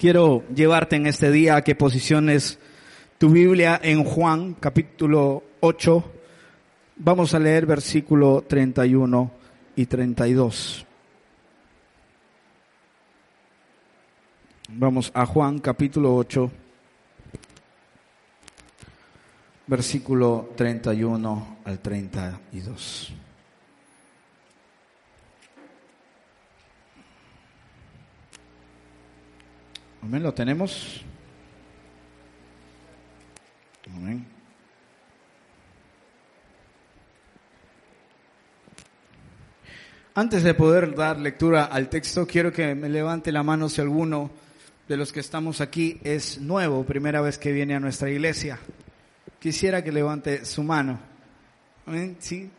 Quiero llevarte en este día a que posiciones tu Biblia en Juan capítulo 8. Vamos a leer versículo 31 y 32. Vamos a Juan capítulo 8, versículo 31 al 32. Amén, lo tenemos. Amén. Antes de poder dar lectura al texto, quiero que me levante la mano si alguno de los que estamos aquí es nuevo, primera vez que viene a nuestra iglesia. Quisiera que levante su mano. Amén, ¿sí?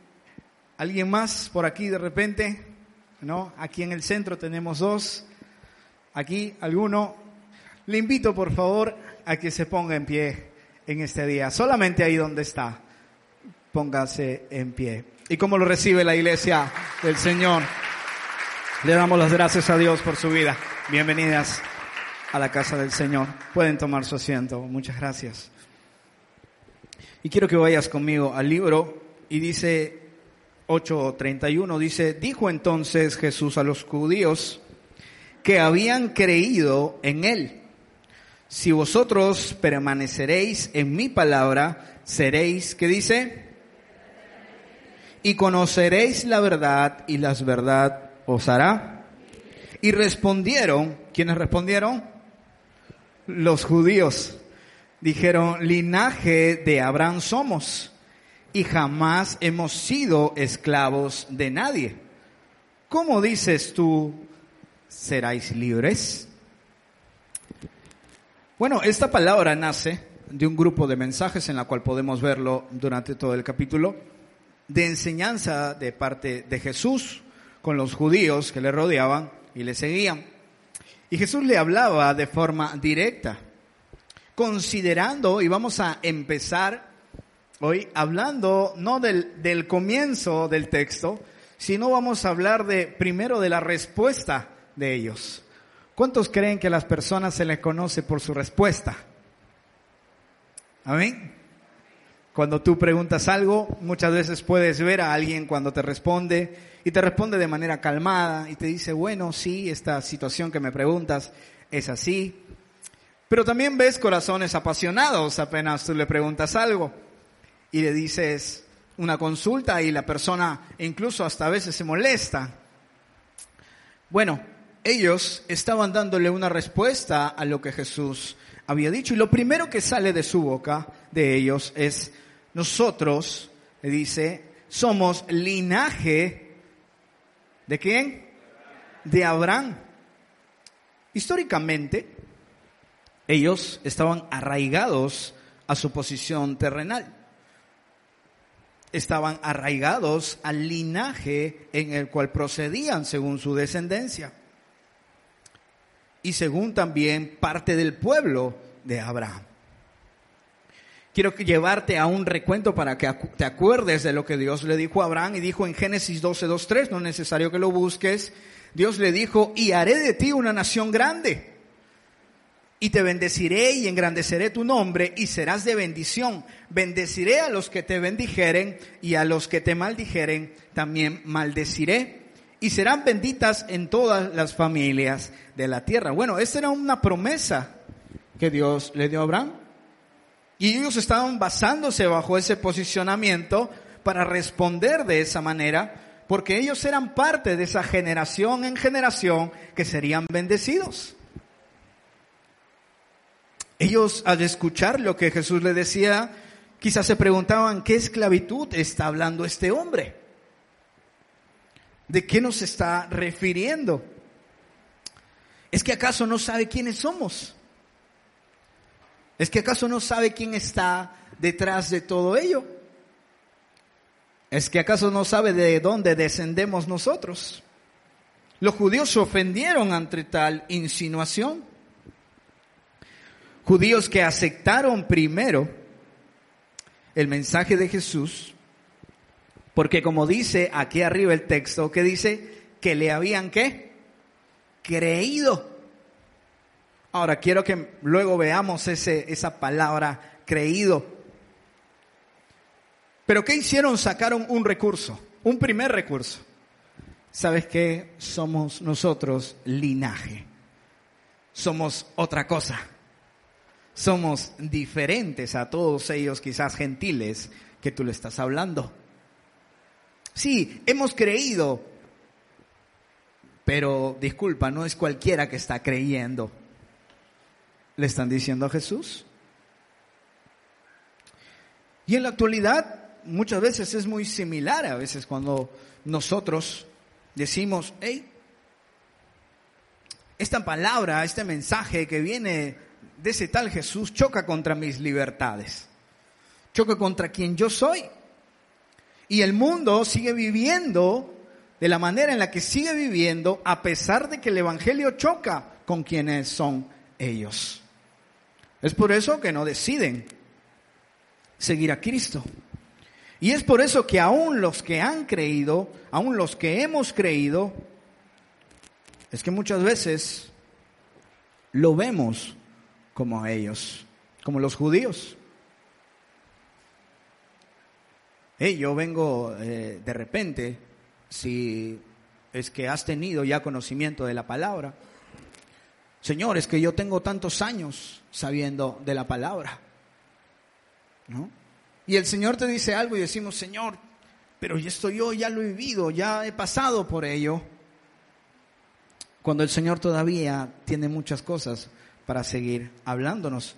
¿Alguien más por aquí de repente? ¿No? Aquí en el centro tenemos dos. Aquí alguno. Le invito por favor a que se ponga en pie en este día. Solamente ahí donde está. Póngase en pie. ¿Y cómo lo recibe la iglesia del Señor? Le damos las gracias a Dios por su vida. Bienvenidas a la casa del Señor. Pueden tomar su asiento. Muchas gracias. Y quiero que vayas conmigo al libro y dice 8:31, dice, dijo entonces Jesús a los judíos que habían creído en él. Si vosotros permaneceréis en mi palabra, seréis, ¿qué dice? Y conoceréis la verdad y la verdad os hará. Y respondieron, ¿quiénes respondieron? Los judíos. Dijeron, linaje de Abraham somos y jamás hemos sido esclavos de nadie. ¿Cómo dices tú, seráis libres? Bueno, esta palabra nace de un grupo de mensajes en la cual podemos verlo durante todo el capítulo, de enseñanza de parte de Jesús con los judíos que le rodeaban y le seguían. Y Jesús le hablaba de forma directa, considerando, y vamos a empezar hoy hablando no del, del comienzo del texto, sino vamos a hablar de primero de la respuesta de ellos. ¿Cuántos creen que a las personas se les conoce por su respuesta? Amén. Cuando tú preguntas algo, muchas veces puedes ver a alguien cuando te responde y te responde de manera calmada y te dice, bueno, sí, esta situación que me preguntas es así. Pero también ves corazones apasionados apenas tú le preguntas algo y le dices una consulta y la persona incluso hasta a veces se molesta. Bueno, ellos estaban dándole una respuesta a lo que Jesús había dicho y lo primero que sale de su boca de ellos es, nosotros, le dice, somos linaje de quién? De Abraham. Históricamente, ellos estaban arraigados a su posición terrenal. Estaban arraigados al linaje en el cual procedían según su descendencia y según también parte del pueblo de Abraham. Quiero llevarte a un recuento para que te acuerdes de lo que Dios le dijo a Abraham y dijo en Génesis 12, 2, 3, no es necesario que lo busques. Dios le dijo, y haré de ti una nación grande. Y te bendeciré y engrandeceré tu nombre y serás de bendición. Bendeciré a los que te bendijeren y a los que te maldijeren también maldeciré. Y serán benditas en todas las familias de la tierra. Bueno, esta era una promesa que Dios le dio a Abraham. Y ellos estaban basándose bajo ese posicionamiento para responder de esa manera, porque ellos eran parte de esa generación en generación que serían bendecidos. Ellos al escuchar lo que Jesús le decía, quizás se preguntaban, ¿qué esclavitud está hablando este hombre? ¿De qué nos está refiriendo? ¿Es que acaso no sabe quiénes somos? ¿Es que acaso no sabe quién está detrás de todo ello? ¿Es que acaso no sabe de dónde descendemos nosotros? Los judíos se ofendieron ante tal insinuación. Judíos que aceptaron primero el mensaje de Jesús, porque como dice aquí arriba el texto, que dice que le habían qué? Creído. Ahora quiero que luego veamos ese, esa palabra creído. Pero ¿qué hicieron? Sacaron un recurso, un primer recurso. ¿Sabes qué? Somos nosotros linaje. Somos otra cosa. Somos diferentes a todos ellos, quizás gentiles, que tú le estás hablando. Sí, hemos creído, pero disculpa, no es cualquiera que está creyendo le están diciendo a Jesús. Y en la actualidad muchas veces es muy similar a veces cuando nosotros decimos, hey, esta palabra, este mensaje que viene de ese tal Jesús choca contra mis libertades, choca contra quien yo soy. Y el mundo sigue viviendo de la manera en la que sigue viviendo a pesar de que el Evangelio choca con quienes son ellos. Es por eso que no deciden seguir a Cristo. Y es por eso que aún los que han creído, aún los que hemos creído, es que muchas veces lo vemos como a ellos, como los judíos. Yo vengo eh, de repente, si es que has tenido ya conocimiento de la palabra, Señor, es que yo tengo tantos años sabiendo de la palabra. ¿No? Y el Señor te dice algo y decimos, Señor, pero esto yo ya lo he vivido, ya he pasado por ello. Cuando el Señor todavía tiene muchas cosas para seguir hablándonos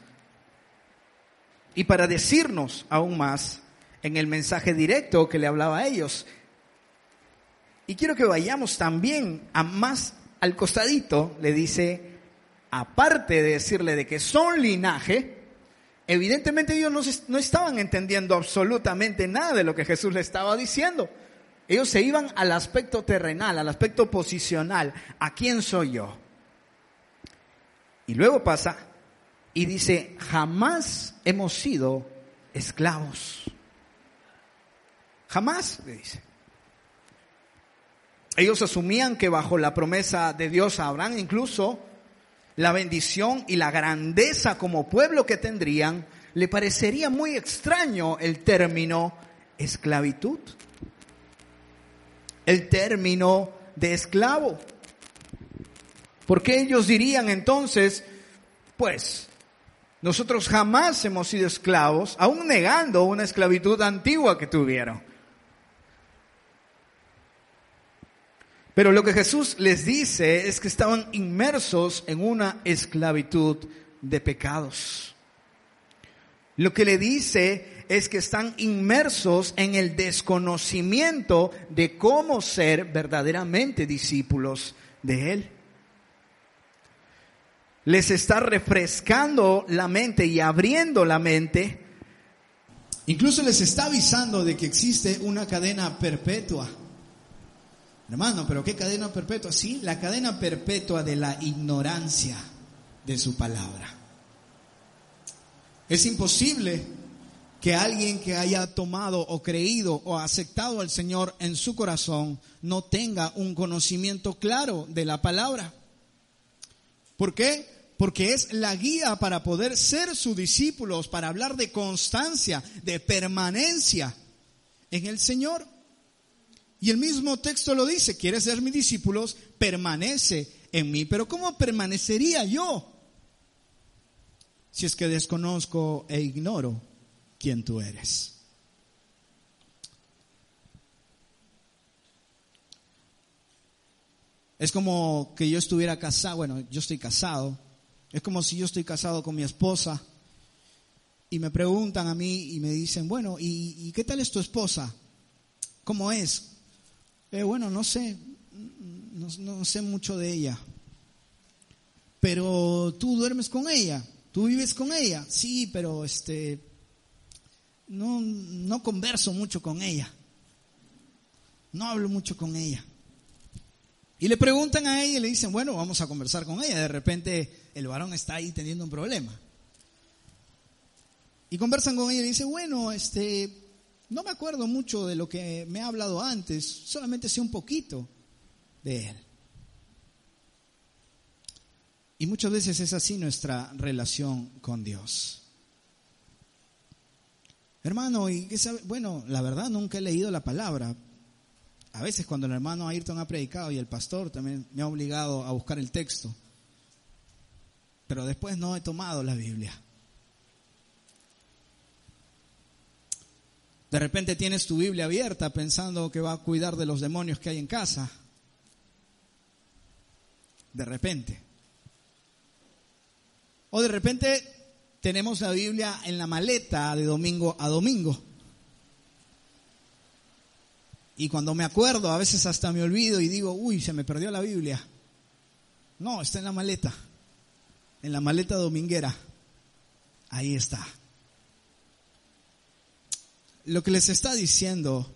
y para decirnos aún más en el mensaje directo que le hablaba a ellos. Y quiero que vayamos también a más al costadito, le dice, aparte de decirle de que son linaje, evidentemente ellos no, estaban entendiendo absolutamente nada de lo que Jesús le estaba diciendo. Ellos se iban al aspecto terrenal, al aspecto posicional. ¿A quién soy yo? Y luego pasa y dice, jamás hemos sido esclavos. Jamás, le dice. Ellos asumían que bajo la promesa de Dios a Abraham incluso la bendición y la grandeza como pueblo que tendrían, le parecería muy extraño el término esclavitud, el término de esclavo. Porque ellos dirían entonces, pues, nosotros jamás hemos sido esclavos, aún negando una esclavitud antigua que tuvieron. Pero lo que Jesús les dice es que estaban inmersos en una esclavitud de pecados. Lo que le dice es que están inmersos en el desconocimiento de cómo ser verdaderamente discípulos de Él. Les está refrescando la mente y abriendo la mente. Incluso les está avisando de que existe una cadena perpetua Hermano, pero ¿qué cadena perpetua? Sí, la cadena perpetua de la ignorancia de su palabra. Es imposible que alguien que haya tomado o creído o aceptado al Señor en su corazón no tenga un conocimiento claro de la palabra. ¿Por qué? Porque es la guía para poder ser sus discípulos, para hablar de constancia, de permanencia en el Señor. Y el mismo texto lo dice, quieres ser mis discípulos, permanece en mí. Pero ¿cómo permanecería yo si es que desconozco e ignoro quién tú eres? Es como que yo estuviera casado, bueno, yo estoy casado Es como si yo estoy casado con mi esposa y me preguntan a mí y me dicen, bueno, ¿y, qué tal es tu esposa? ¿Cómo es? Bueno, no sé, no, sé mucho de ella. Pero tú duermes con ella, tú vives con ella. Sí, pero este, no, no converso mucho con ella. No hablo mucho con ella. Y le preguntan a ella y le dicen, bueno, vamos a conversar con ella. De repente el varón está ahí teniendo un problema. Y conversan con ella y dice, bueno, este, no me acuerdo mucho de lo que me ha hablado antes, solamente sé un poquito de él. Y muchas veces es así nuestra relación con Dios. Hermano, y qué sabe? bueno, la verdad nunca he leído la palabra. A veces cuando el hermano Ayrton ha predicado y el pastor también me ha obligado a buscar el texto. Pero después no he tomado la Biblia. De repente tienes tu Biblia abierta pensando que va a cuidar de los demonios que hay en casa. De repente. O de repente tenemos la Biblia en la maleta de domingo a domingo. Y cuando me acuerdo, a veces hasta me olvido y digo, uy, se me perdió la Biblia. No, está en la maleta, en la maleta dominguera. Ahí está. Lo que les está diciendo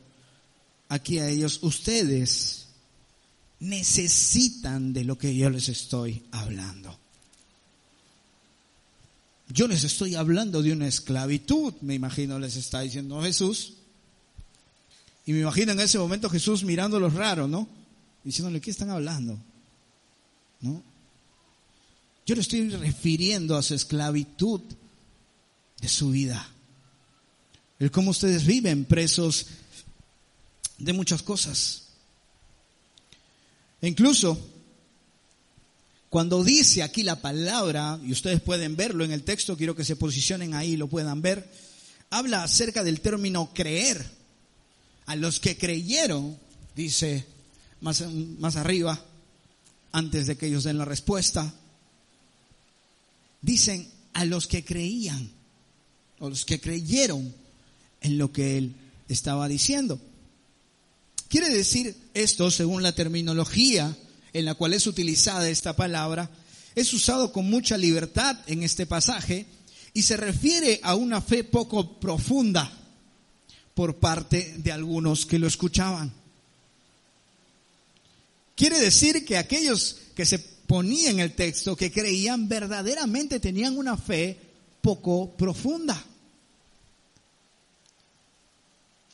aquí a ellos, ustedes necesitan de lo que yo les estoy hablando. Yo les estoy hablando de una esclavitud, me imagino les está diciendo Jesús. Y me imagino en ese momento Jesús mirándolos raro, ¿no? Diciéndole, ¿qué están hablando? ¿No? Yo le estoy refiriendo a su esclavitud de su vida. El cómo ustedes viven presos de muchas cosas. E incluso cuando dice aquí la palabra, y ustedes pueden verlo en el texto, quiero que se posicionen ahí y lo puedan ver, habla acerca del término creer. A los que creyeron, dice más, más arriba, antes de que ellos den la respuesta, dicen a los que creían, o los que creyeron en lo que él estaba diciendo. Quiere decir esto, según la terminología en la cual es utilizada esta palabra, es usado con mucha libertad en este pasaje y se refiere a una fe poco profunda por parte de algunos que lo escuchaban. Quiere decir que aquellos que se ponían el texto, que creían verdaderamente tenían una fe poco profunda.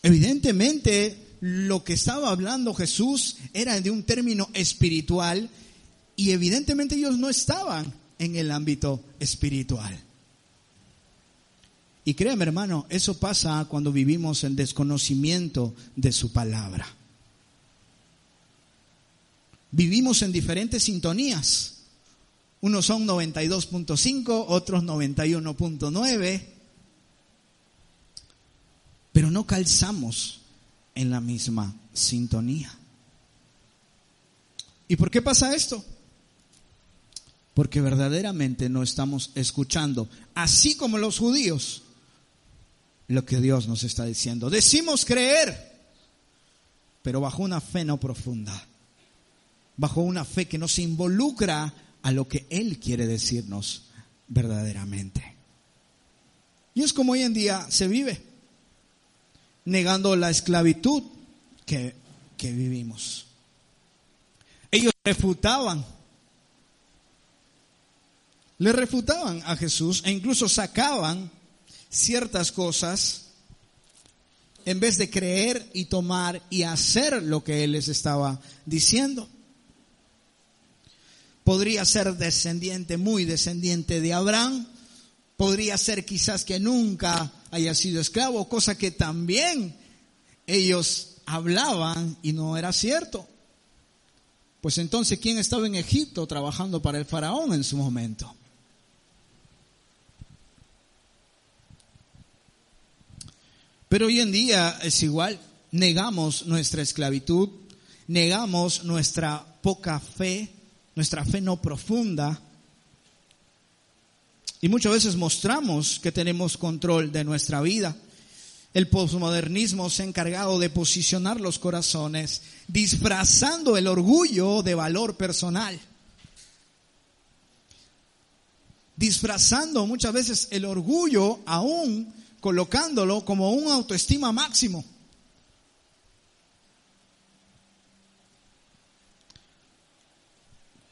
Evidentemente, lo que estaba hablando Jesús era de un término espiritual y evidentemente ellos no estaban en el ámbito espiritual. Y créeme hermano, eso pasa cuando vivimos en desconocimiento de su palabra. Vivimos en diferentes sintonías. Unos son 92.5, otros 91.9, pero no calzamos en la misma sintonía. ¿Y por qué pasa esto? Porque verdaderamente no estamos escuchando, así como los judíos, lo que Dios nos está diciendo. Decimos creer, pero bajo una fe no profunda, bajo una fe que no se involucra a lo que Él quiere decirnos verdaderamente. Y es como hoy en día se vive negando la esclavitud que, que vivimos. Ellos refutaban, le refutaban a Jesús e incluso sacaban ciertas cosas en vez de creer y tomar y hacer lo que Él les estaba diciendo. Podría ser descendiente, muy descendiente de Abraham, podría ser quizás que nunca haya sido esclavo, cosa que también ellos hablaban y no era cierto. Pues entonces, ¿quién estaba en Egipto trabajando para el faraón en su momento? Pero hoy en día es igual, negamos nuestra esclavitud, negamos nuestra poca fe, nuestra fe no profunda, Y muchas veces mostramos que tenemos control de nuestra vida. El posmodernismo se ha encargado de posicionar los corazones, disfrazando el orgullo de valor personal. Disfrazando muchas veces el orgullo aún colocándolo como un autoestima máximo.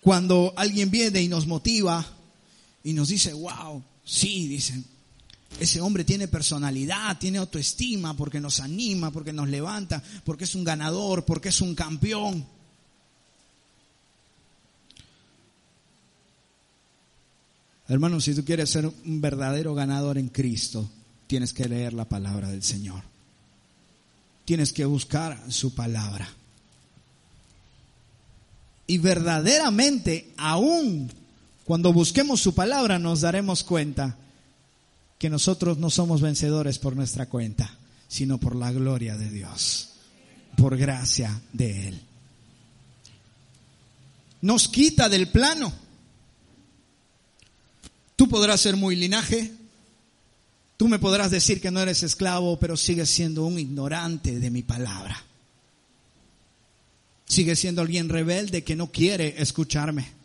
Cuando alguien viene y nos motiva y nos dice, wow, sí, dicen, ese hombre tiene personalidad, tiene autoestima porque nos anima, porque nos levanta, porque es un ganador, porque es un campeón. Hermano, si tú quieres ser un verdadero ganador en Cristo, tienes que leer la palabra del Señor. Tienes que buscar su palabra. Y verdaderamente, aún cuando busquemos su palabra, nos daremos cuenta que nosotros no somos vencedores por nuestra cuenta, sino por la gloria de Dios, por gracia de Él. Nos quita del plano. Tú podrás ser muy linaje, tú me podrás decir que no eres esclavo, pero sigues siendo un ignorante de mi palabra. Sigue siendo alguien rebelde que no quiere escucharme.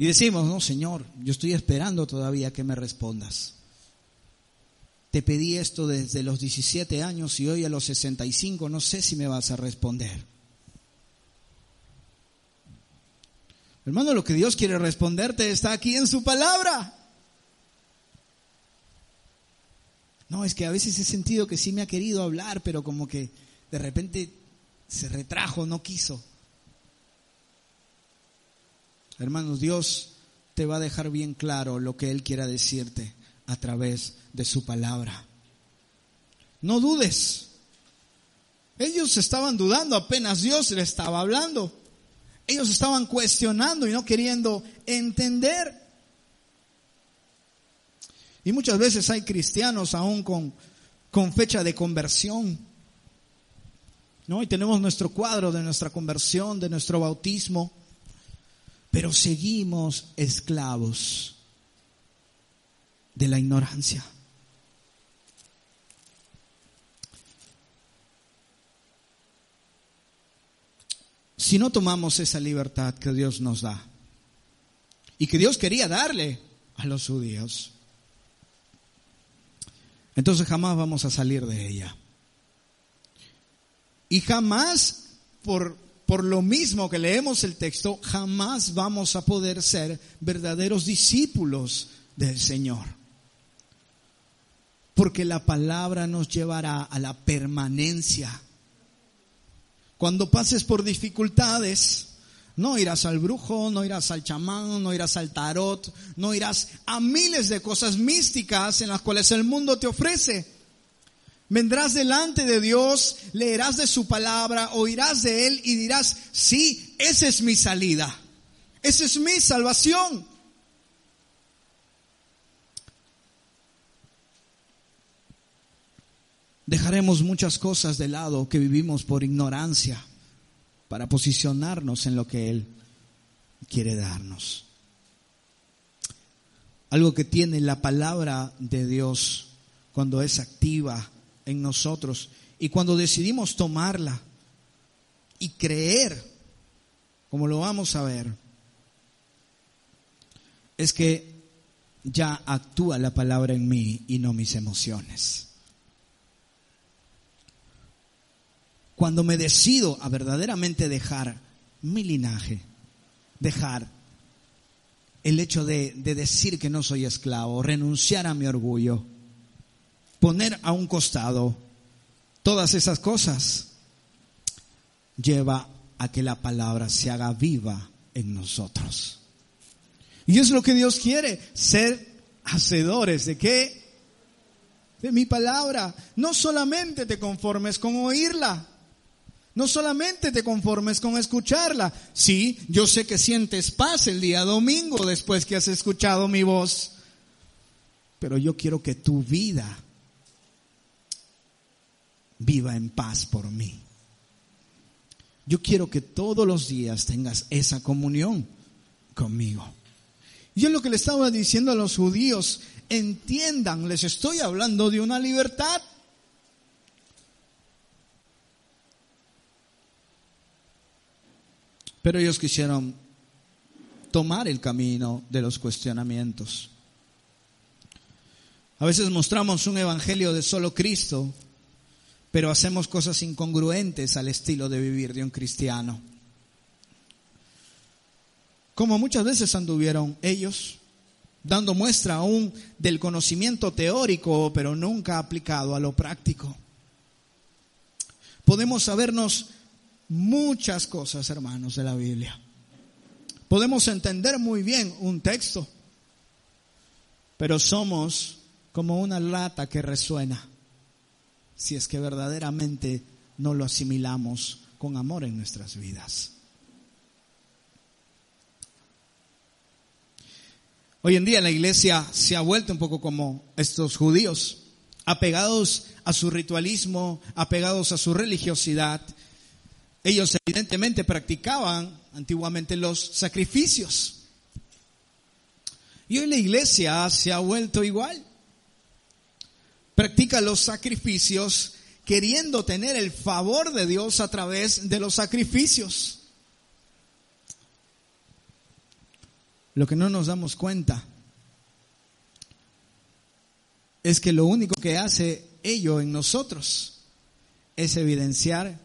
Y decimos, no, Señor, yo estoy esperando todavía que me respondas. Te pedí esto desde los 17 años y hoy a los 65 no sé si me vas a responder. Hermano, lo que Dios quiere responderte está aquí en su palabra. No, es que a veces he sentido que sí me ha querido hablar, pero como que de repente se retrajo, no quiso. Hermanos, Dios te va a dejar bien claro lo que Él quiera decirte a través de su palabra. No dudes. Ellos estaban dudando apenas Dios le estaba hablando. Ellos estaban cuestionando y no queriendo entender. Y muchas veces hay cristianos aún con, con fecha de conversión ¿no? Y tenemos nuestro cuadro de nuestra conversión, de nuestro bautismo, pero seguimos esclavos de la ignorancia. Si no tomamos esa libertad que Dios nos da y que Dios quería darle a los judíos, entonces jamás vamos a salir de ella. Y jamás, por, por lo mismo que leemos el texto, jamás vamos a poder ser verdaderos discípulos del Señor. Porque la palabra nos llevará a la permanencia. Cuando pases por dificultades, no irás al brujo, no irás al chamán, no irás al tarot, no irás a miles de cosas místicas en las cuales el mundo te ofrece Vendrás delante de Dios, leerás de su palabra, oirás de Él y dirás, sí, esa es mi salida, esa es mi salvación. Dejaremos muchas cosas de lado que vivimos por ignorancia para posicionarnos en lo que Él quiere darnos. Algo que tiene la palabra de Dios cuando es activa en nosotros. Y cuando decidimos tomarla y creer, como lo vamos a ver, es que ya actúa la palabra en mí y no mis emociones. Cuando me decido a verdaderamente dejar mi linaje, dejar el hecho de, de decir que no soy esclavo, renunciar a mi orgullo, poner a un costado todas esas cosas, lleva a que la palabra se haga viva en nosotros. Y es lo que Dios quiere, ser hacedores de qué? De mi palabra. No solamente te conformes con oírla. No solamente te conformes con escucharla. Sí, yo sé que sientes paz el día domingo después que has escuchado mi voz. Pero yo quiero que tu vida viva en paz por mí. Yo quiero que todos los días tengas esa comunión conmigo. Yo lo que le estaba diciendo a los judíos, entiendan, les estoy hablando de una libertad. Pero ellos quisieron tomar el camino de los cuestionamientos. A veces mostramos un evangelio de solo Cristo, pero hacemos cosas incongruentes al estilo de vivir de un cristiano. Como muchas veces anduvieron ellos, dando muestra aún del conocimiento teórico, pero nunca aplicado a lo práctico. Podemos sabernos muchas cosas, hermanos, de la Biblia. Podemos entender muy bien un texto, pero somos como una lata que resuena si es que verdaderamente no lo asimilamos con amor en nuestras vidas. Hoy en día la iglesia se ha vuelto un poco como estos judíos, apegados a su ritualismo, apegados a su religiosidad. Ellos evidentemente practicaban antiguamente los sacrificios. Y hoy la iglesia se ha vuelto igual. Practica los sacrificios queriendo tener el favor de Dios a través de los sacrificios. Lo que no nos damos cuenta es que lo único que hace ello en nosotros es evidenciar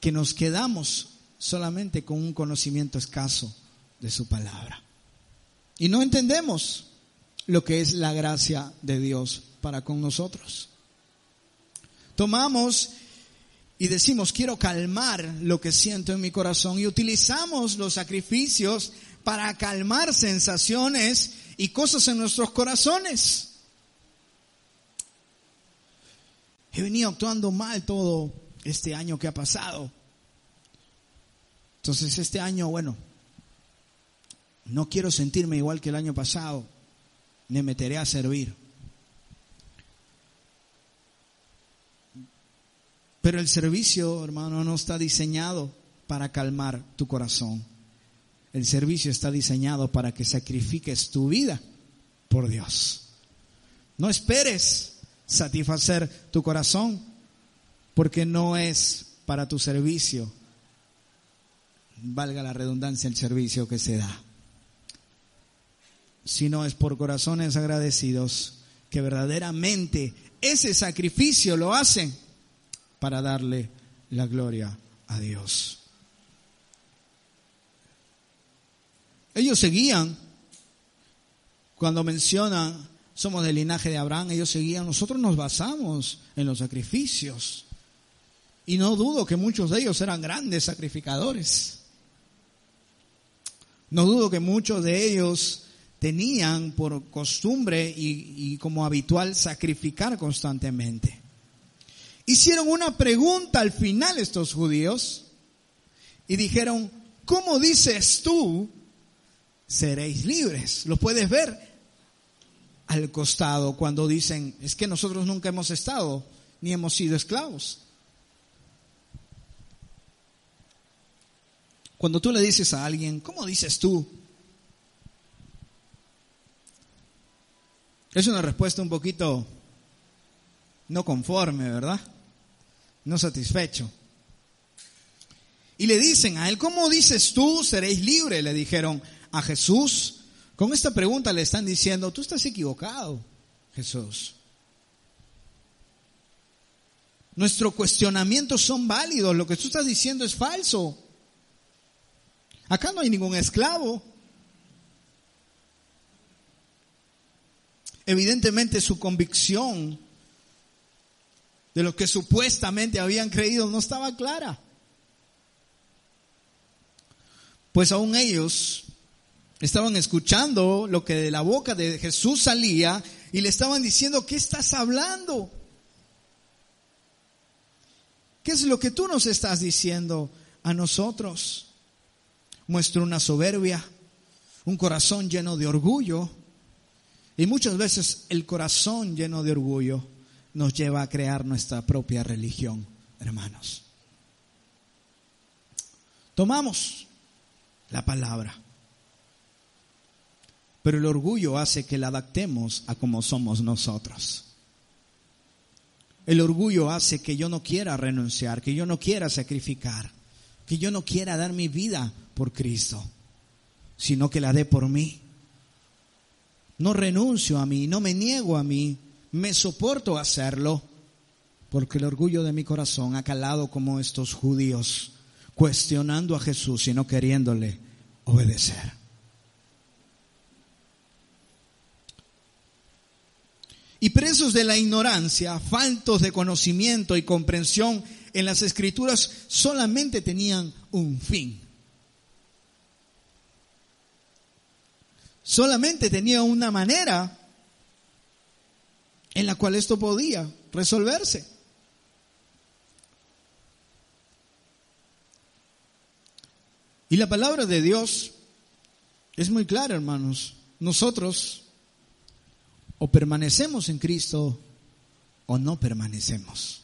que nos quedamos solamente con un conocimiento escaso de su palabra. Y no entendemos lo que es la gracia de Dios para con nosotros. Tomamos y decimos, quiero calmar lo que siento en mi corazón y utilizamos los sacrificios para calmar sensaciones y cosas en nuestros corazones. He venido actuando mal todo este año que ha pasado. Entonces este año, bueno, no quiero sentirme igual que el año pasado, me meteré a servir. Pero el servicio, hermano, no está diseñado para calmar tu corazón. El servicio está diseñado para que sacrifiques tu vida por Dios. No esperes satisfacer tu corazón porque no es para tu servicio, valga la redundancia, el servicio que se da, sino es por corazones agradecidos que verdaderamente ese sacrificio lo hacen para darle la gloria a Dios. Ellos seguían, cuando mencionan, somos del linaje de Abraham, ellos seguían, nosotros nos basamos en los sacrificios. Y no dudo que muchos de ellos eran grandes sacrificadores. No dudo que muchos de ellos tenían por costumbre y, como habitual sacrificar constantemente. Hicieron una pregunta al final estos judíos y dijeron, ¿cómo dices tú seréis libres? Lo puedes ver al costado cuando dicen, es que nosotros nunca hemos estado ni hemos sido esclavos. Cuando tú le dices a alguien, ¿cómo dices tú? Es una respuesta un poquito no conforme, ¿verdad? No satisfecho. Y le dicen a él, ¿cómo dices tú seréis libre? Le dijeron a Jesús. Con esta pregunta le están diciendo, tú estás equivocado, Jesús. Nuestros cuestionamientos son válidos, lo que tú estás diciendo es falso. Acá no hay ningún esclavo. Evidentemente su convicción de lo que supuestamente habían creído no estaba clara. Pues aún ellos estaban escuchando lo que de la boca de Jesús salía y le estaban diciendo, ¿qué estás hablando? ¿Qué es lo que tú nos estás diciendo a nosotros? muestra una soberbia, un corazón lleno de orgullo. Y muchas veces el corazón lleno de orgullo nos lleva a crear nuestra propia religión, hermanos. Tomamos la palabra pero el orgullo hace que la adaptemos a como somos nosotros. El orgullo hace que yo no quiera renunciar, que yo no quiera sacrificar, que yo no quiera dar mi vida por Cristo, sino que la dé por mí. No renuncio a mí, no me niego a mí, me soporto hacerlo, porque el orgullo de mi corazón ha calado como estos judíos, cuestionando a Jesús y no queriéndole obedecer. Y presos de la ignorancia, faltos de conocimiento y comprensión en las escrituras, solamente tenían un fin. Solamente tenía una manera en la cual esto podía resolverse. Y la palabra de Dios es muy clara, hermanos. Nosotros o permanecemos en Cristo o no permanecemos.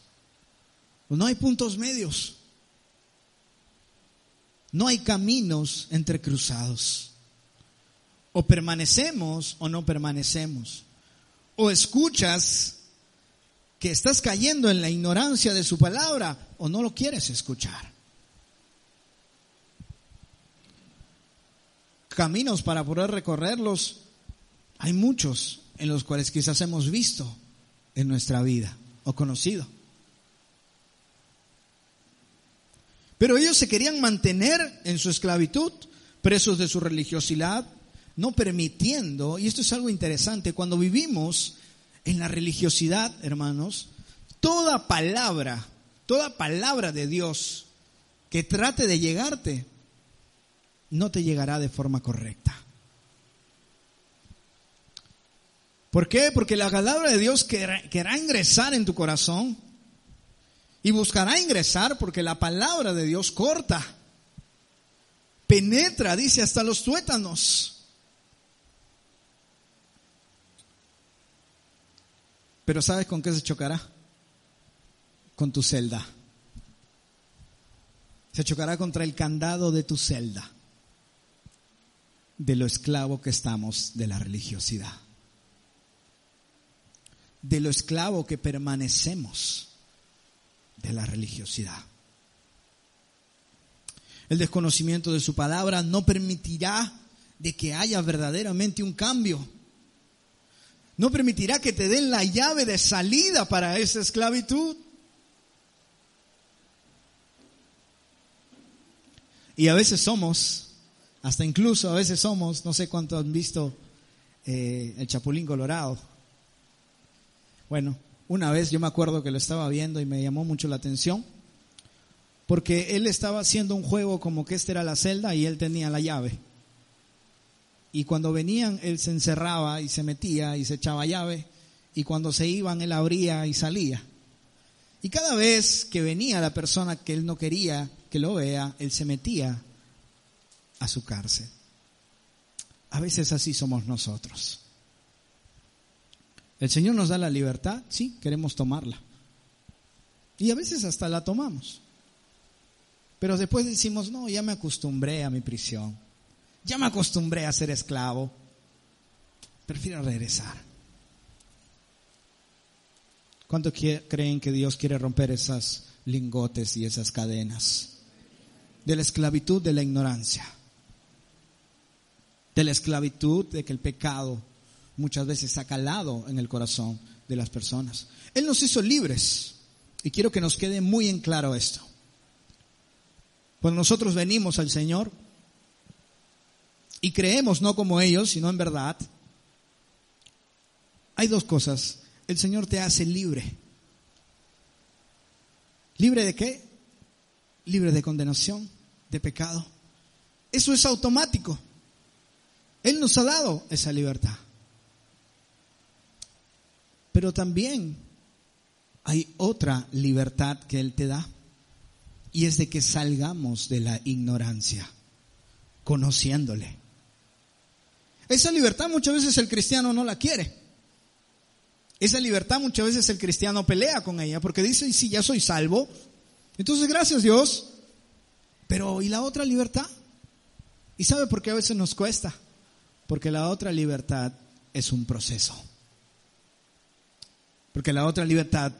No hay puntos medios. No hay caminos entrecruzados. O permanecemos o no permanecemos. O escuchas que estás cayendo en la ignorancia de su palabra o no lo quieres escuchar. Caminos para poder recorrerlos hay muchos en los cuales quizás hemos visto en nuestra vida o conocido. Pero ellos se querían mantener en su esclavitud, presos de su religiosidad, no permitiendo, y esto es algo interesante, cuando vivimos en la religiosidad, hermanos, toda palabra, toda palabra de Dios que trate de llegarte, no te llegará de forma correcta. ¿Por qué? Porque la palabra de Dios querrá, ingresar en tu corazón y buscará ingresar porque la palabra de Dios corta, penetra, dice, hasta los tuétanos. Pero ¿sabes con qué se chocará? Con tu celda. Se chocará contra el candado de tu celda, de lo esclavo que estamos de la religiosidad de lo esclavo que permanecemos de la religiosidad. El desconocimiento de su palabra no permitirá de que haya verdaderamente un cambio. No permitirá que te den la llave de salida para esa esclavitud. Y a veces somos, hasta incluso a veces somos, no sé cuánto han visto eh, el Chapulín Colorado. Bueno, una vez yo me acuerdo que lo estaba viendo y me llamó mucho la atención, porque él estaba haciendo un juego como que esta era la celda y él tenía la llave. Y cuando venían, él se encerraba y se metía y se echaba llave, y cuando se iban, él abría y salía. Y cada vez que venía la persona que él no quería que lo vea, él se metía a su cárcel. A veces así somos nosotros. El Señor nos da la libertad, sí, queremos tomarla. Y a veces hasta la tomamos. Pero después decimos, no, ya me acostumbré a mi prisión. Ya me acostumbré a ser esclavo. Prefiero regresar. ¿Cuánto creen que Dios quiere romper esas lingotes y esas cadenas? De la esclavitud de la ignorancia. De la esclavitud de que el pecado muchas veces ha calado en el corazón de las personas. Él nos hizo libres y quiero que nos quede muy en claro esto. Cuando nosotros venimos al Señor y creemos no como ellos, sino en verdad, hay dos cosas. El Señor te hace libre. ¿Libre de qué? Libre de condenación, de pecado. Eso es automático. Él nos ha dado esa libertad. Pero también hay otra libertad que Él te da y es de que salgamos de la ignorancia, conociéndole. Esa libertad muchas veces el cristiano no la quiere. Esa libertad muchas veces el cristiano pelea con ella porque dice, si ya soy salvo, entonces gracias Dios. Pero ¿y la otra libertad? ¿Y sabe por qué a veces nos cuesta? Porque la otra libertad es un proceso. Porque la otra libertad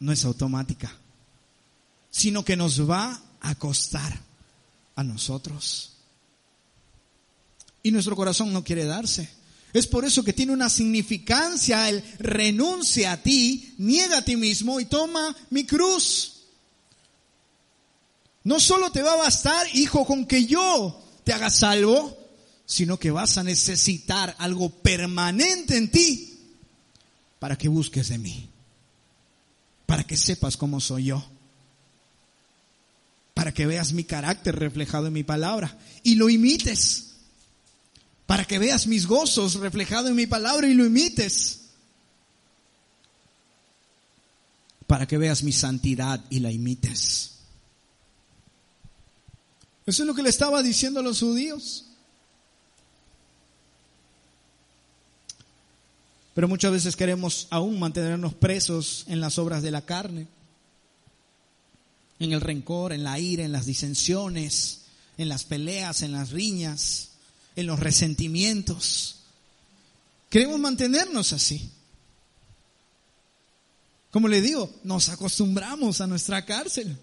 no es automática, sino que nos va a costar a nosotros. Y nuestro corazón no quiere darse. Es por eso que tiene una significancia el renuncia a ti, niega a ti mismo y toma mi cruz. No solo te va a bastar, hijo, con que yo te haga salvo, sino que vas a necesitar algo permanente en ti para que busques de mí, para que sepas cómo soy yo, para que veas mi carácter reflejado en mi palabra y lo imites para que veas mis gozos reflejados en mi palabra y lo imites. Para que veas mi santidad y la imites. Eso es lo que le estaba diciendo a los judíos. Pero muchas veces queremos aún mantenernos presos en las obras de la carne, en el rencor, en la ira, en las disensiones, en las peleas, en las riñas en los resentimientos. Queremos mantenernos así. Como le digo, nos acostumbramos a nuestra cárcel.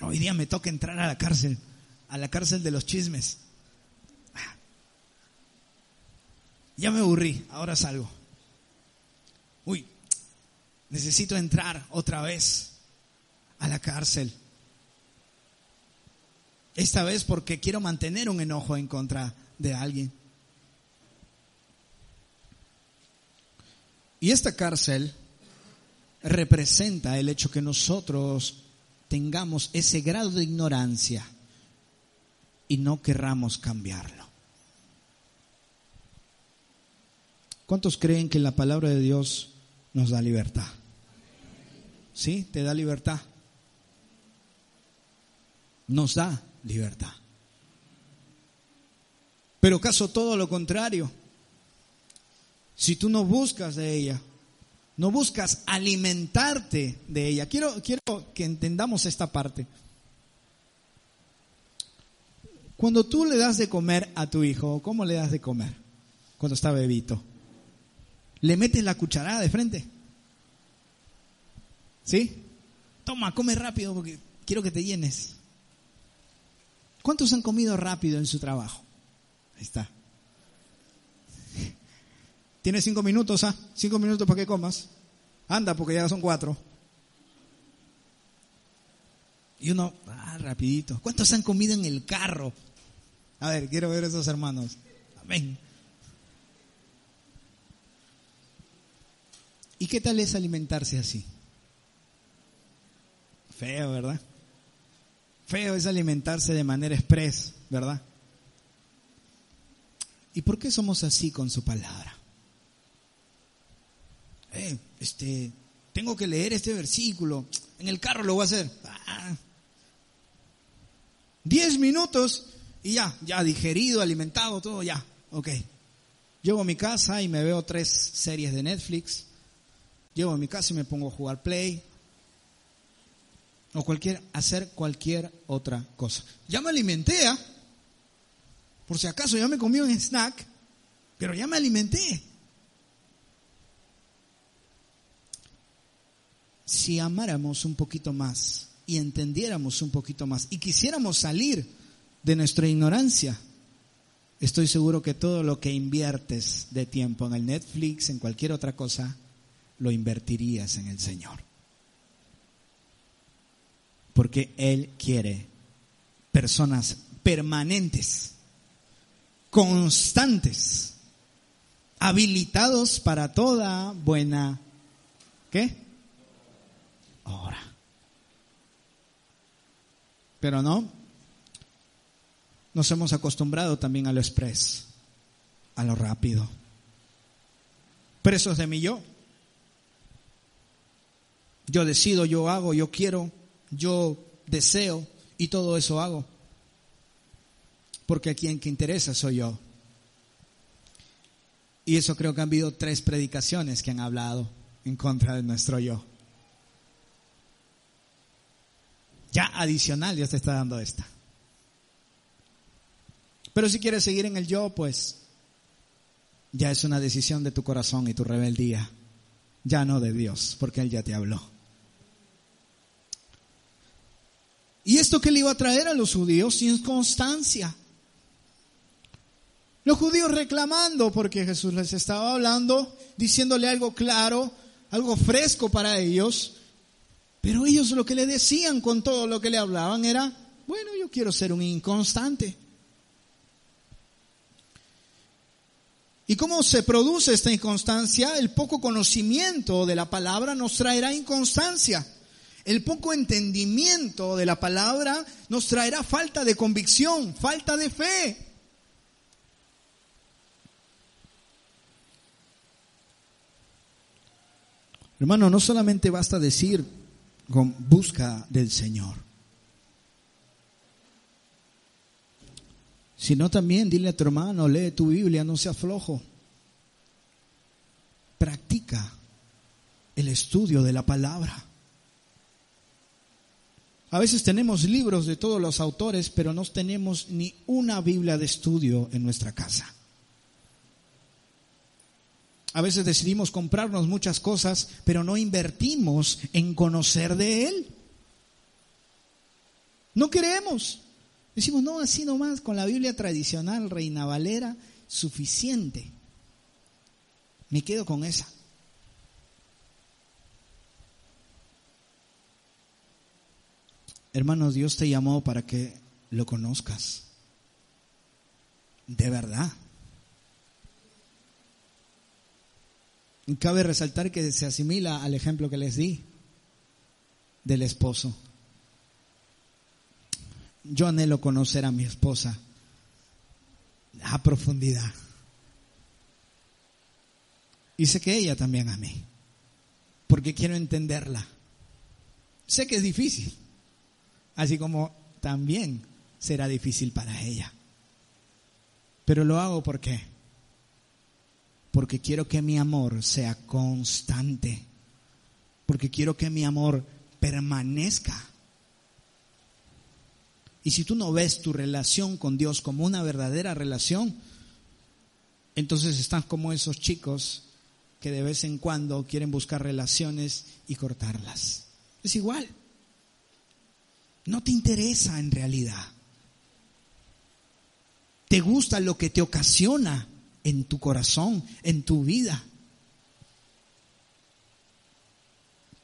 Hoy día me toca entrar a la cárcel, a la cárcel de los chismes. Ya me aburrí, ahora salgo. Uy, necesito entrar otra vez a la cárcel esta vez porque quiero mantener un enojo en contra de alguien. Y esta cárcel representa el hecho que nosotros tengamos ese grado de ignorancia y no querramos cambiarlo. ¿Cuántos creen que la palabra de Dios nos da libertad? ¿Sí? ¿Te da libertad? Nos da libertad. Pero caso todo lo contrario. Si tú no buscas de ella, no buscas alimentarte de ella. Quiero, quiero que entendamos esta parte. Cuando tú le das de comer a tu hijo, ¿cómo le das de comer? Cuando está bebito. Le metes la cucharada de frente. ¿Sí? Toma, come rápido porque quiero que te llenes. ¿Cuántos han comido rápido en su trabajo? Ahí está. Tienes cinco minutos, ¿ah? Cinco minutos para que comas. Anda, porque ya son cuatro. Y uno, ah, rapidito. ¿Cuántos han comido en el carro? A ver, quiero ver a esos hermanos. Amén. ¿Y qué tal es alimentarse así? Feo, ¿verdad? Feo es alimentarse de manera express, ¿verdad? ¿Y por qué somos así con su palabra? Eh, este, tengo que leer este versículo. En el carro lo voy a hacer. Ah. Diez minutos y ya, ya digerido, alimentado, todo ya. Ok. Llego a mi casa y me veo tres series de Netflix. Llego a mi casa y me pongo a jugar Play, o cualquier, hacer cualquier otra cosa. Ya me alimenté, ¿ah? por si acaso ya me comí un snack, pero ya me alimenté. Si amáramos un poquito más y entendiéramos un poquito más y quisiéramos salir de nuestra ignorancia, estoy seguro que todo lo que inviertes de tiempo en el Netflix, en cualquier otra cosa, lo invertirías en el Señor porque Él quiere personas permanentes, constantes, habilitados para toda buena, ¿qué? Ahora. Pero no, nos hemos acostumbrado también a lo express, a lo rápido. Presos de mi yo. Yo decido, yo hago, yo quiero, yo deseo y todo eso hago. Porque a quien que interesa soy yo. Y eso creo que han habido tres predicaciones que han hablado en contra de nuestro yo. Ya adicional, Dios te está dando esta. Pero si quieres seguir en el yo, pues ya es una decisión de tu corazón y tu rebeldía, ya no de Dios, porque Él ya te habló. ¿Y esto que le iba a traer a los judíos? Inconstancia. Los judíos reclamando porque Jesús les estaba hablando, diciéndole algo claro, algo fresco para ellos, pero ellos lo que le decían con todo lo que le hablaban era, bueno, yo quiero ser un inconstante. ¿Y cómo se produce esta inconstancia? El poco conocimiento de la palabra nos traerá inconstancia. El poco entendimiento de la palabra nos traerá falta de convicción, falta de fe. Hermano, no solamente basta decir con busca del Señor. sino también dile a tu hermano, lee tu Biblia, no seas flojo. Practica el estudio de la palabra. A veces tenemos libros de todos los autores, pero no tenemos ni una Biblia de estudio en nuestra casa. A veces decidimos comprarnos muchas cosas, pero no invertimos en conocer de Él. No queremos. Decimos, no, así nomás, con la Biblia tradicional, Reina Valera, suficiente. Me quedo con esa. Hermanos, Dios te llamó para que lo conozcas. De verdad. Cabe resaltar que se asimila al ejemplo que les di del esposo yo anhelo conocer a mi esposa a profundidad. Y sé que ella también a mí, porque quiero entenderla. Sé que es difícil, así como también será difícil para ella. Pero lo hago porque quiero que mi amor sea constante, porque quiero que mi amor permanezca y si tú no ves tu relación con Dios como una verdadera relación, entonces estás como esos chicos que de vez en cuando quieren buscar relaciones y cortarlas. Es igual. No te interesa en realidad. Te gusta lo que te ocasiona en tu corazón, en tu vida.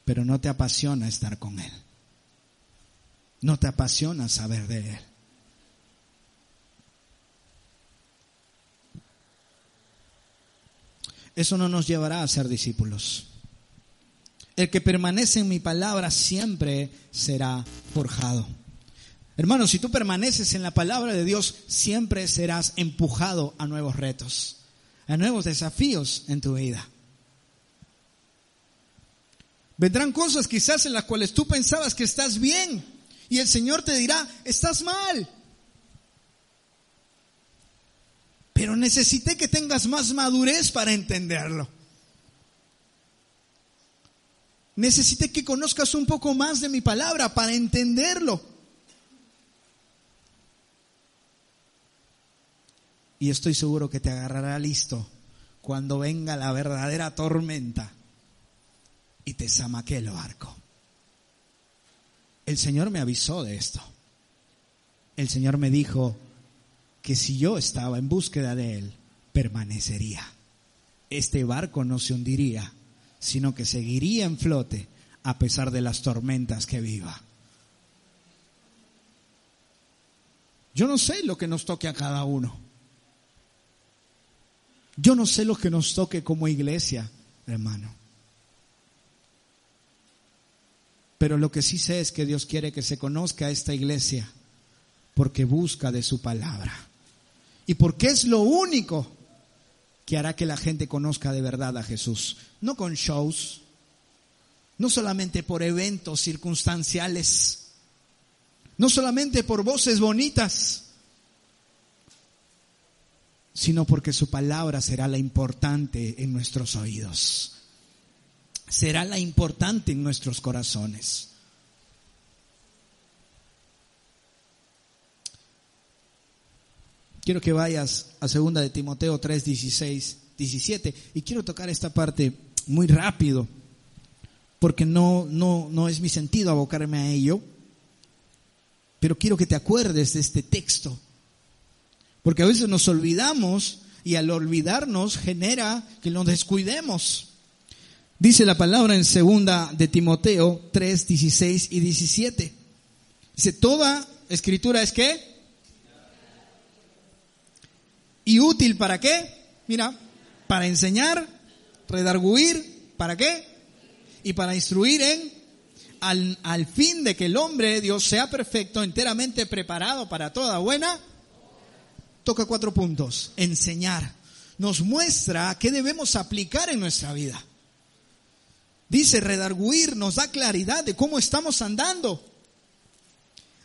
Pero no te apasiona estar con Él. No te apasiona saber de Él. Eso no nos llevará a ser discípulos. El que permanece en mi palabra siempre será forjado. Hermanos, si tú permaneces en la palabra de Dios, siempre serás empujado a nuevos retos, a nuevos desafíos en tu vida. Vendrán cosas quizás en las cuales tú pensabas que estás bien, y el Señor te dirá, estás mal. Pero necesité que tengas más madurez para entenderlo. Necesité que conozcas un poco más de mi palabra para entenderlo. Y estoy seguro que te agarrará listo cuando venga la verdadera tormenta y te zamaque el barco. El Señor me avisó de esto. El Señor me dijo que si yo estaba en búsqueda de Él, permanecería. Este barco no se hundiría, sino que seguiría en flote a pesar de las tormentas que viva. Yo no sé lo que nos toque a cada uno. Yo no sé lo que nos toque como iglesia, hermano. Pero lo que sí sé es que Dios quiere que se conozca esta iglesia porque busca de su palabra. Y porque es lo único que hará que la gente conozca de verdad a Jesús. No con shows, no solamente por eventos circunstanciales, no solamente por voces bonitas, sino porque su palabra será la importante en nuestros oídos será la importante en nuestros corazones. Quiero que vayas a segunda de Timoteo 3, 16, 17 y quiero tocar esta parte muy rápido porque no, no, no es mi sentido abocarme a ello, pero quiero que te acuerdes de este texto, porque a veces nos olvidamos y al olvidarnos genera que nos descuidemos. Dice la palabra en segunda de Timoteo 3, 16 y 17. Dice, toda escritura es qué? ¿Y útil para qué? Mira, para enseñar, redarguir, ¿para qué? Y para instruir en, al, al fin de que el hombre, Dios, sea perfecto, enteramente preparado para toda buena. Toca cuatro puntos. Enseñar. Nos muestra qué debemos aplicar en nuestra vida. Dice redarguir, nos da claridad de cómo estamos andando.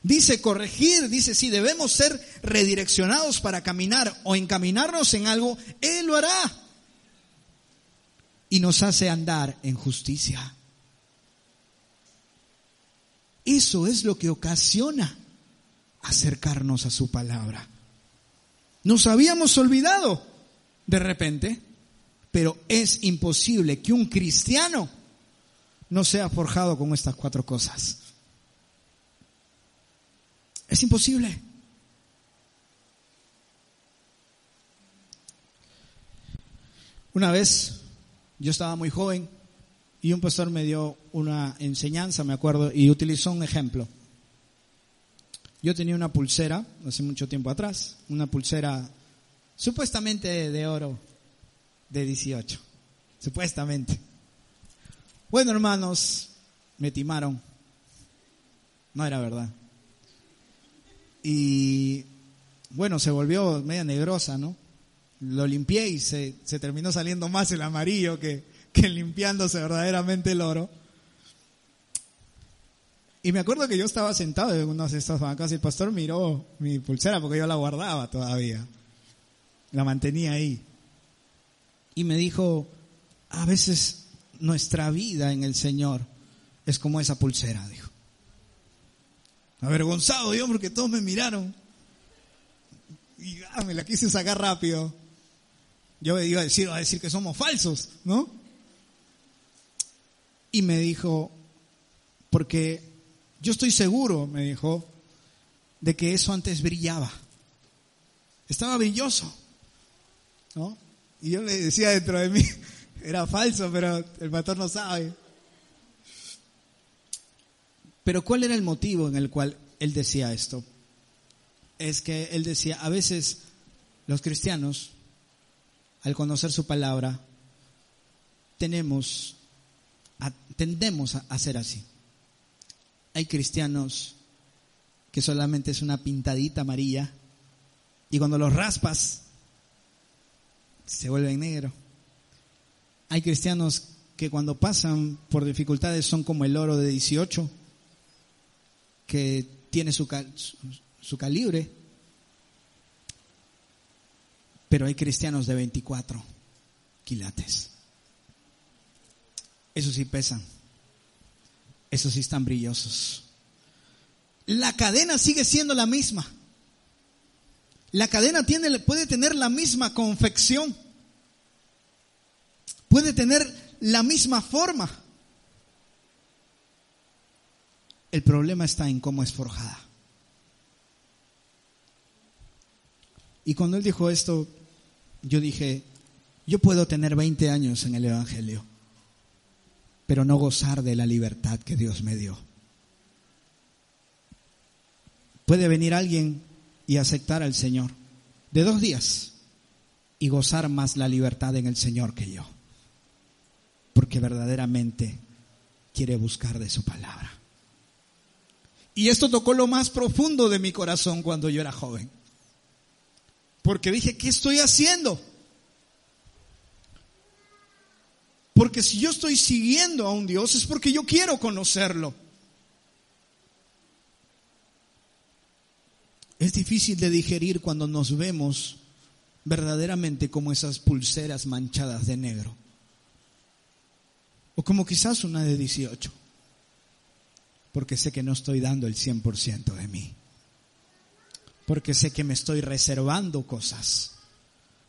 Dice corregir, dice si debemos ser redireccionados para caminar o encaminarnos en algo, Él lo hará. Y nos hace andar en justicia. Eso es lo que ocasiona acercarnos a su palabra. Nos habíamos olvidado de repente, pero es imposible que un cristiano no sea forjado con estas cuatro cosas. Es imposible. Una vez yo estaba muy joven y un pastor me dio una enseñanza, me acuerdo, y utilizó un ejemplo. Yo tenía una pulsera, hace mucho tiempo atrás, una pulsera supuestamente de oro de 18, supuestamente. Bueno, hermanos, me timaron. No era verdad. Y bueno, se volvió media negrosa, ¿no? Lo limpié y se, se terminó saliendo más el amarillo que, que limpiándose verdaderamente el oro. Y me acuerdo que yo estaba sentado en una de estas bancas y el pastor miró mi pulsera porque yo la guardaba todavía. La mantenía ahí. Y me dijo, a veces nuestra vida en el Señor es como esa pulsera, dijo. Avergonzado yo porque todos me miraron. Y ah, me la quise sacar rápido. Yo iba a decir, a decir que somos falsos, ¿no? Y me dijo, porque yo estoy seguro, me dijo, de que eso antes brillaba. Estaba brilloso, ¿no? Y yo le decía dentro de mí, era falso, pero el pastor no sabe. Pero ¿cuál era el motivo en el cual él decía esto? Es que él decía, a veces los cristianos, al conocer su palabra, tenemos, tendemos a hacer así. Hay cristianos que solamente es una pintadita amarilla y cuando los raspas se vuelven negro. Hay cristianos que cuando pasan por dificultades son como el oro de 18, que tiene su, su calibre, pero hay cristianos de 24 quilates. Esos sí pesan, esos sí están brillosos. La cadena sigue siendo la misma. La cadena tiene, puede tener la misma confección puede tener la misma forma. El problema está en cómo es forjada. Y cuando él dijo esto, yo dije, yo puedo tener 20 años en el Evangelio, pero no gozar de la libertad que Dios me dio. Puede venir alguien y aceptar al Señor de dos días y gozar más la libertad en el Señor que yo porque verdaderamente quiere buscar de su palabra. Y esto tocó lo más profundo de mi corazón cuando yo era joven. Porque dije, ¿qué estoy haciendo? Porque si yo estoy siguiendo a un Dios es porque yo quiero conocerlo. Es difícil de digerir cuando nos vemos verdaderamente como esas pulseras manchadas de negro. O como quizás una de 18. Porque sé que no estoy dando el 100% de mí. porque sé que me estoy reservando cosas,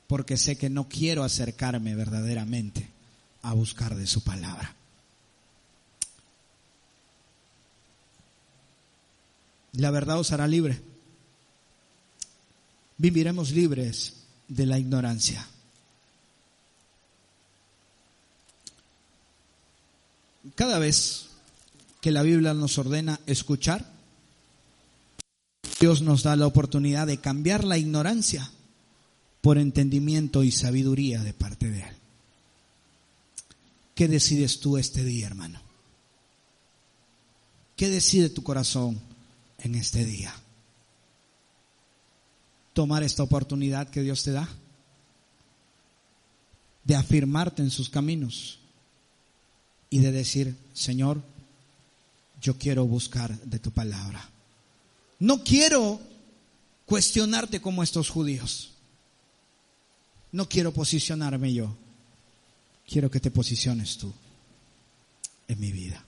porque sé que no quiero acercarme verdaderamente a buscar de su palabra. La verdad os hará libre. Viviremos libres de la ignorancia. Cada vez que la Biblia nos ordena escuchar, Dios nos da la oportunidad de cambiar la ignorancia por entendimiento y sabiduría de parte de Él. ¿Qué decides tú este día, hermano? ¿Qué decide tu corazón en este día? ¿Tomar esta oportunidad que Dios te da? De afirmarte en sus caminos y de decir, Señor, yo quiero buscar de tu palabra. No quiero cuestionarte como estos judíos. No quiero posicionarme yo. Quiero que te posiciones tú en mi vida.